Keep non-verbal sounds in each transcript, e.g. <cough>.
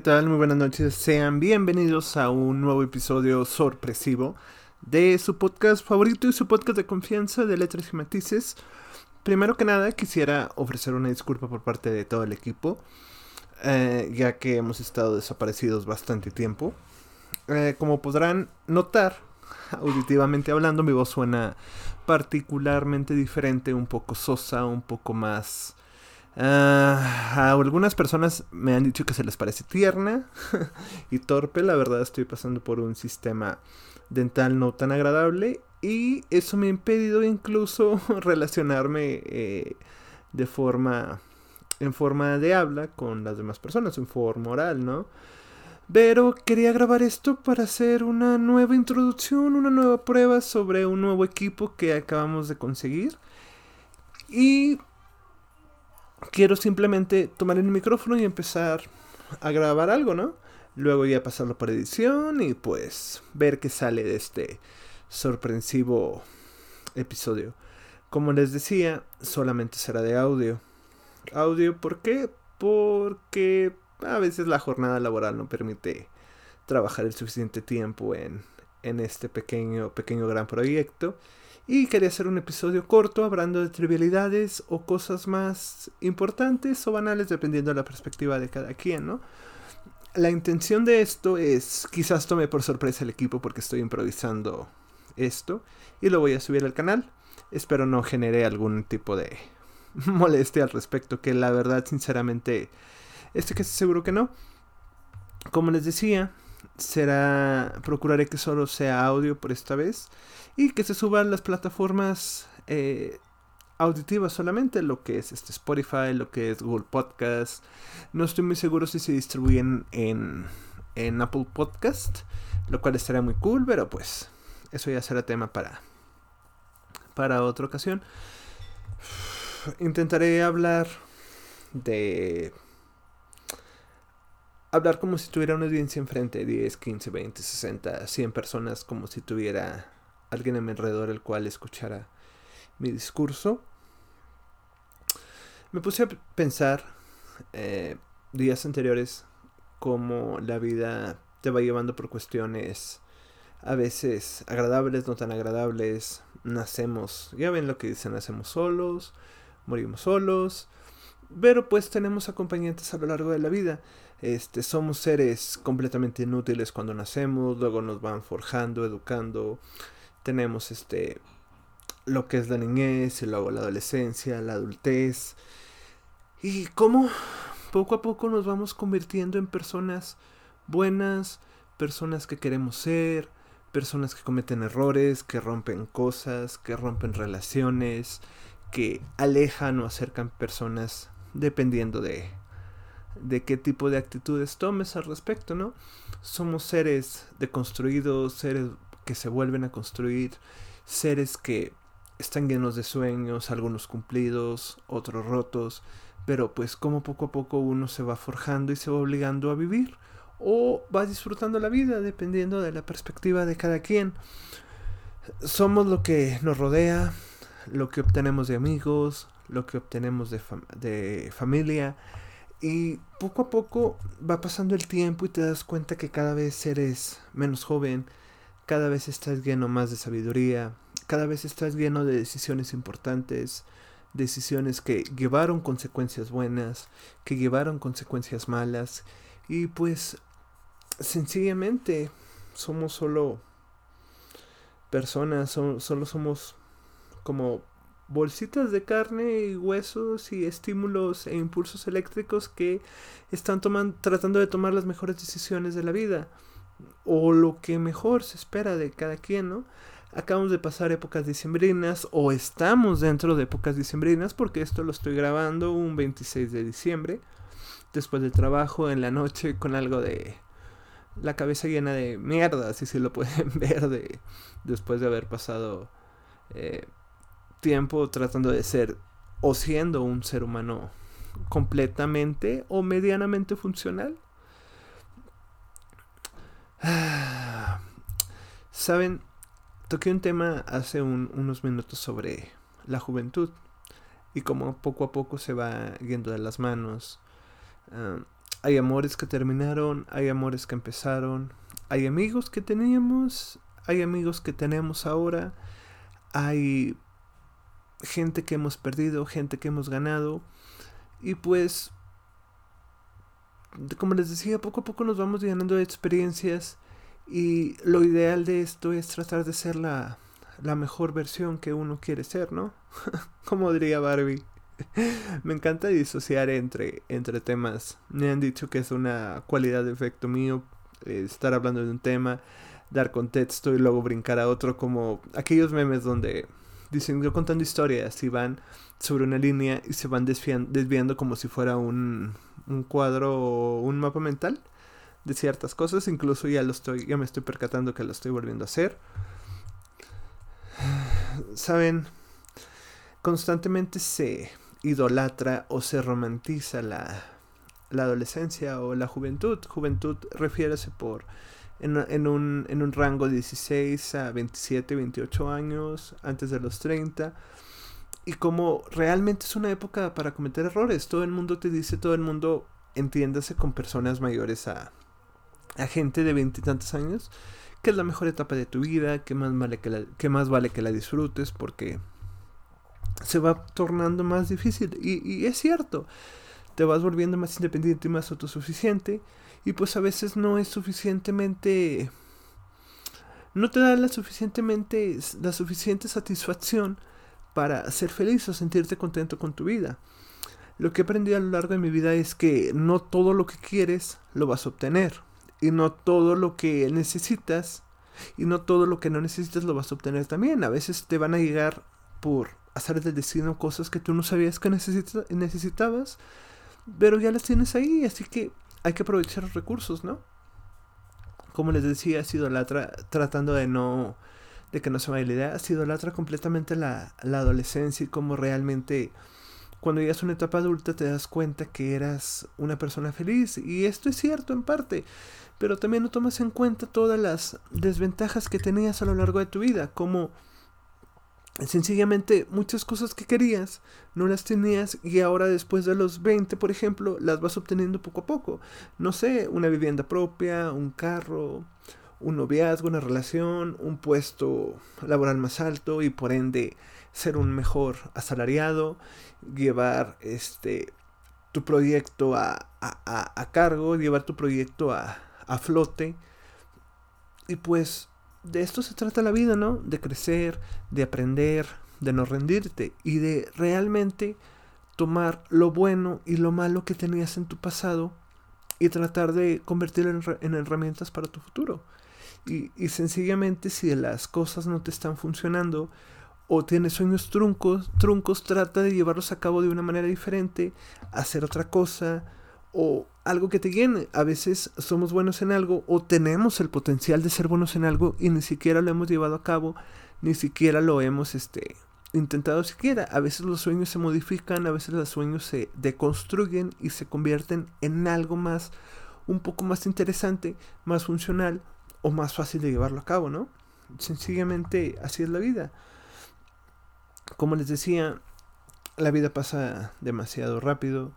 ¿qué tal? Muy buenas noches. Sean bienvenidos a un nuevo episodio sorpresivo de su podcast favorito y su podcast de confianza de letras y matices. Primero que nada, quisiera ofrecer una disculpa por parte de todo el equipo, eh, ya que hemos estado desaparecidos bastante tiempo. Eh, como podrán notar, auditivamente hablando, mi voz suena particularmente diferente, un poco sosa, un poco más Ah, a algunas personas me han dicho que se les parece tierna <laughs> y torpe. La verdad estoy pasando por un sistema dental no tan agradable y eso me ha impedido incluso <laughs> relacionarme eh, de forma en forma de habla con las demás personas, en forma oral, ¿no? Pero quería grabar esto para hacer una nueva introducción, una nueva prueba sobre un nuevo equipo que acabamos de conseguir. Y quiero simplemente tomar el micrófono y empezar a grabar algo, ¿no? Luego ya pasarlo por edición y pues ver qué sale de este sorpresivo episodio. Como les decía, solamente será de audio. Audio, ¿por qué? Porque a veces la jornada laboral no permite trabajar el suficiente tiempo en, en este pequeño, pequeño gran proyecto. Y quería hacer un episodio corto hablando de trivialidades o cosas más importantes o banales dependiendo de la perspectiva de cada quien, ¿no? La intención de esto es, quizás tome por sorpresa el equipo porque estoy improvisando esto y lo voy a subir al canal. Espero no genere algún tipo de <laughs> molestia al respecto, que la verdad sinceramente estoy casi seguro que no. Como les decía, será procuraré que solo sea audio por esta vez y que se suban las plataformas eh, auditivas solamente, lo que es este Spotify, lo que es Google Podcast. No estoy muy seguro si se distribuyen en, en Apple Podcast, lo cual estaría muy cool, pero pues eso ya será tema para, para otra ocasión. Intentaré hablar de hablar como si tuviera una audiencia enfrente, 10, 15, 20, 60, 100 personas, como si tuviera alguien a mi alrededor el cual escuchara mi discurso. Me puse a pensar eh, días anteriores cómo la vida te va llevando por cuestiones a veces agradables, no tan agradables. Nacemos, ya ven lo que dicen, nacemos solos, morimos solos, pero pues tenemos acompañantes a lo largo de la vida. Este, somos seres completamente inútiles cuando nacemos, luego nos van forjando, educando. Tenemos este lo que es la niñez y luego la adolescencia, la adultez. Y cómo poco a poco nos vamos convirtiendo en personas buenas, personas que queremos ser, personas que cometen errores, que rompen cosas, que rompen relaciones, que alejan o acercan personas dependiendo de de qué tipo de actitudes tomes al respecto, ¿no? Somos seres deconstruidos, seres que se vuelven a construir, seres que están llenos de sueños, algunos cumplidos, otros rotos, pero pues como poco a poco uno se va forjando y se va obligando a vivir o va disfrutando la vida dependiendo de la perspectiva de cada quien. Somos lo que nos rodea, lo que obtenemos de amigos, lo que obtenemos de, de familia, y poco a poco va pasando el tiempo y te das cuenta que cada vez eres menos joven, cada vez estás lleno más de sabiduría, cada vez estás lleno de decisiones importantes, decisiones que llevaron consecuencias buenas, que llevaron consecuencias malas y pues sencillamente somos solo personas, solo somos como bolsitas de carne y huesos y estímulos e impulsos eléctricos que están tomando, tratando de tomar las mejores decisiones de la vida o lo que mejor se espera de cada quien, ¿no? Acabamos de pasar épocas diciembrinas o estamos dentro de épocas diciembrinas porque esto lo estoy grabando un 26 de diciembre después del trabajo en la noche con algo de la cabeza llena de mierda, si se lo pueden <laughs> ver de después de haber pasado eh, tiempo tratando de ser o siendo un ser humano completamente o medianamente funcional. <sighs> Saben, toqué un tema hace unos minutos sobre la juventud y cómo poco a poco se va yendo de las manos. hay amores que terminaron, hay amores que empezaron, hay amigos que teníamos, hay amigos que tenemos ahora, hay gente que hemos perdido, gente que hemos ganado. Y pues, como les decía, poco a poco nos vamos llenando de experiencias. Y lo ideal de esto es tratar de ser la, la mejor versión que uno quiere ser, ¿no? <laughs> como diría Barbie. <laughs> Me encanta disociar entre, entre temas. Me han dicho que es una cualidad de efecto mío eh, estar hablando de un tema, dar contexto y luego brincar a otro, como aquellos memes donde dicen yo contando historias y van sobre una línea y se van desviando, como si fuera un, un cuadro o un mapa mental de ciertas cosas. Incluso ya lo estoy, ya me estoy percatando que lo estoy volviendo a hacer. <sighs> Saben, constantemente se idolatra o se romantiza la, la adolescencia o la juventud. Juventud refiérase por en, en, un, en un rango de 16 a 27, 28 años, antes de los 30. Y como realmente es una época para cometer errores, todo el mundo te dice, todo el mundo entiéndase con personas mayores a, a gente de veintitantos años, que es la mejor etapa de tu vida, que más, vale que, la, más vale que la disfrutes porque se va tornando más difícil. Y es cierto, te vas volviendo más independiente y más autosuficiente y pues a veces no es suficientemente no te da la suficientemente la suficiente satisfacción para ser feliz o sentirte contento con tu vida. Lo que he aprendido a lo largo de mi vida es que no todo lo que quieres lo vas a obtener y no todo lo que necesitas y no todo lo que no necesitas lo vas a obtener también. A veces te van a llegar por hacer del destino cosas que tú no sabías que necesitabas, pero ya las tienes ahí, así que hay que aprovechar los recursos, ¿no? Como les decía, la tratando de no de que no se vaya la idea, sido la completamente la, la adolescencia y como realmente cuando llegas a una etapa adulta te das cuenta que eras una persona feliz y esto es cierto en parte, pero también no tomas en cuenta todas las desventajas que tenías a lo largo de tu vida, como sencillamente muchas cosas que querías no las tenías y ahora después de los 20, por ejemplo, las vas obteniendo poco a poco. No sé, una vivienda propia, un carro, un noviazgo, una relación, un puesto laboral más alto y por ende ser un mejor asalariado, llevar este tu proyecto a, a, a cargo, llevar tu proyecto a, a flote. Y pues de esto se trata la vida, ¿no? De crecer, de aprender, de no rendirte y de realmente tomar lo bueno y lo malo que tenías en tu pasado y tratar de convertirlo en, herramientas para tu futuro. Y, y, sencillamente si las cosas no te están funcionando o tienes sueños truncos, truncos, trata de llevarlos a cabo de una manera diferente, hacer otra cosa o algo que te llene. A veces somos buenos en algo o tenemos el potencial de ser buenos en algo y ni siquiera lo hemos llevado a cabo, ni siquiera lo hemos este, intentado siquiera. A veces los sueños se modifican, a veces los sueños se deconstruyen y se convierten en algo más, un poco más interesante, más funcional o más fácil de llevarlo a cabo, ¿no? Sencillamente así es la vida. Como les decía, la vida pasa demasiado rápido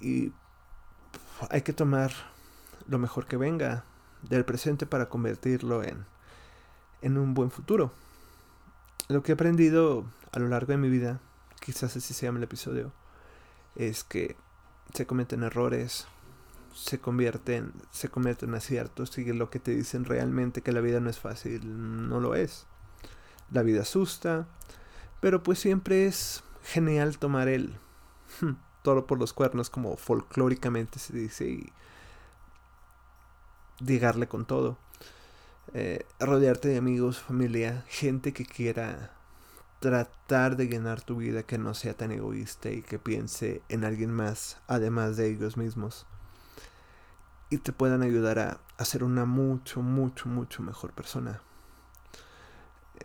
y hay que tomar lo mejor que venga del presente para convertirlo en, en un buen futuro. Lo que he aprendido a lo largo de mi vida, quizás así se llama el episodio, es que se cometen errores, se convierten, se convierten en aciertos y lo que te dicen realmente que la vida no es fácil, no lo es. La vida asusta, pero pues siempre es genial tomar el hmm, todo por los cuernos, como folclóricamente se dice, y llegarle con todo. Eh, rodearte de amigos, familia, gente que quiera tratar de llenar tu vida, que no sea tan egoísta y que piense en alguien más, además de ellos mismos. Y te puedan ayudar a, a ser una mucho, mucho, mucho mejor persona.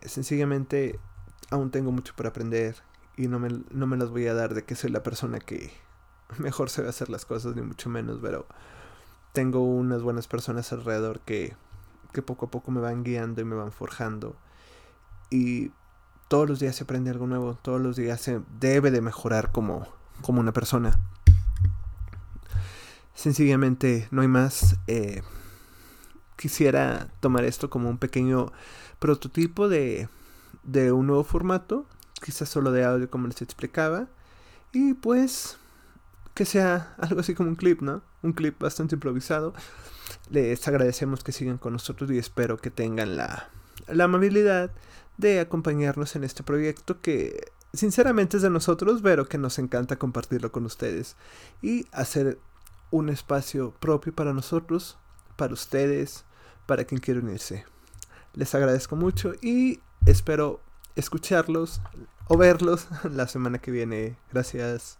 Eh, sencillamente, aún tengo mucho por aprender y no me, no me las voy a dar de que soy la persona que <laughs> mejor sabe hacer las cosas, ni mucho menos, pero tengo unas buenas personas alrededor que, que poco a poco me van guiando y me van forjando. Y todos los días se aprende algo nuevo, todos los días se debe de mejorar como, como una persona. sencillamente no hay más. Eh, quisiera tomar esto como un pequeño prototipo de, de un nuevo formato, quizás solo de audio como les explicaba, y pues que sea <laughs> algo así como un clip, ¿no? Un clip bastante improvisado. Les agradecemos que sigan con nosotros y espero que tengan la, la amabilidad de acompañarnos en este proyecto que sinceramente es de nosotros, pero que nos encanta compartirlo con ustedes y hacer un espacio propio para nosotros, para ustedes, para quien quiera unirse. Les agradezco mucho y espero escucharlos o verlos <laughs> la semana que viene. Gracias.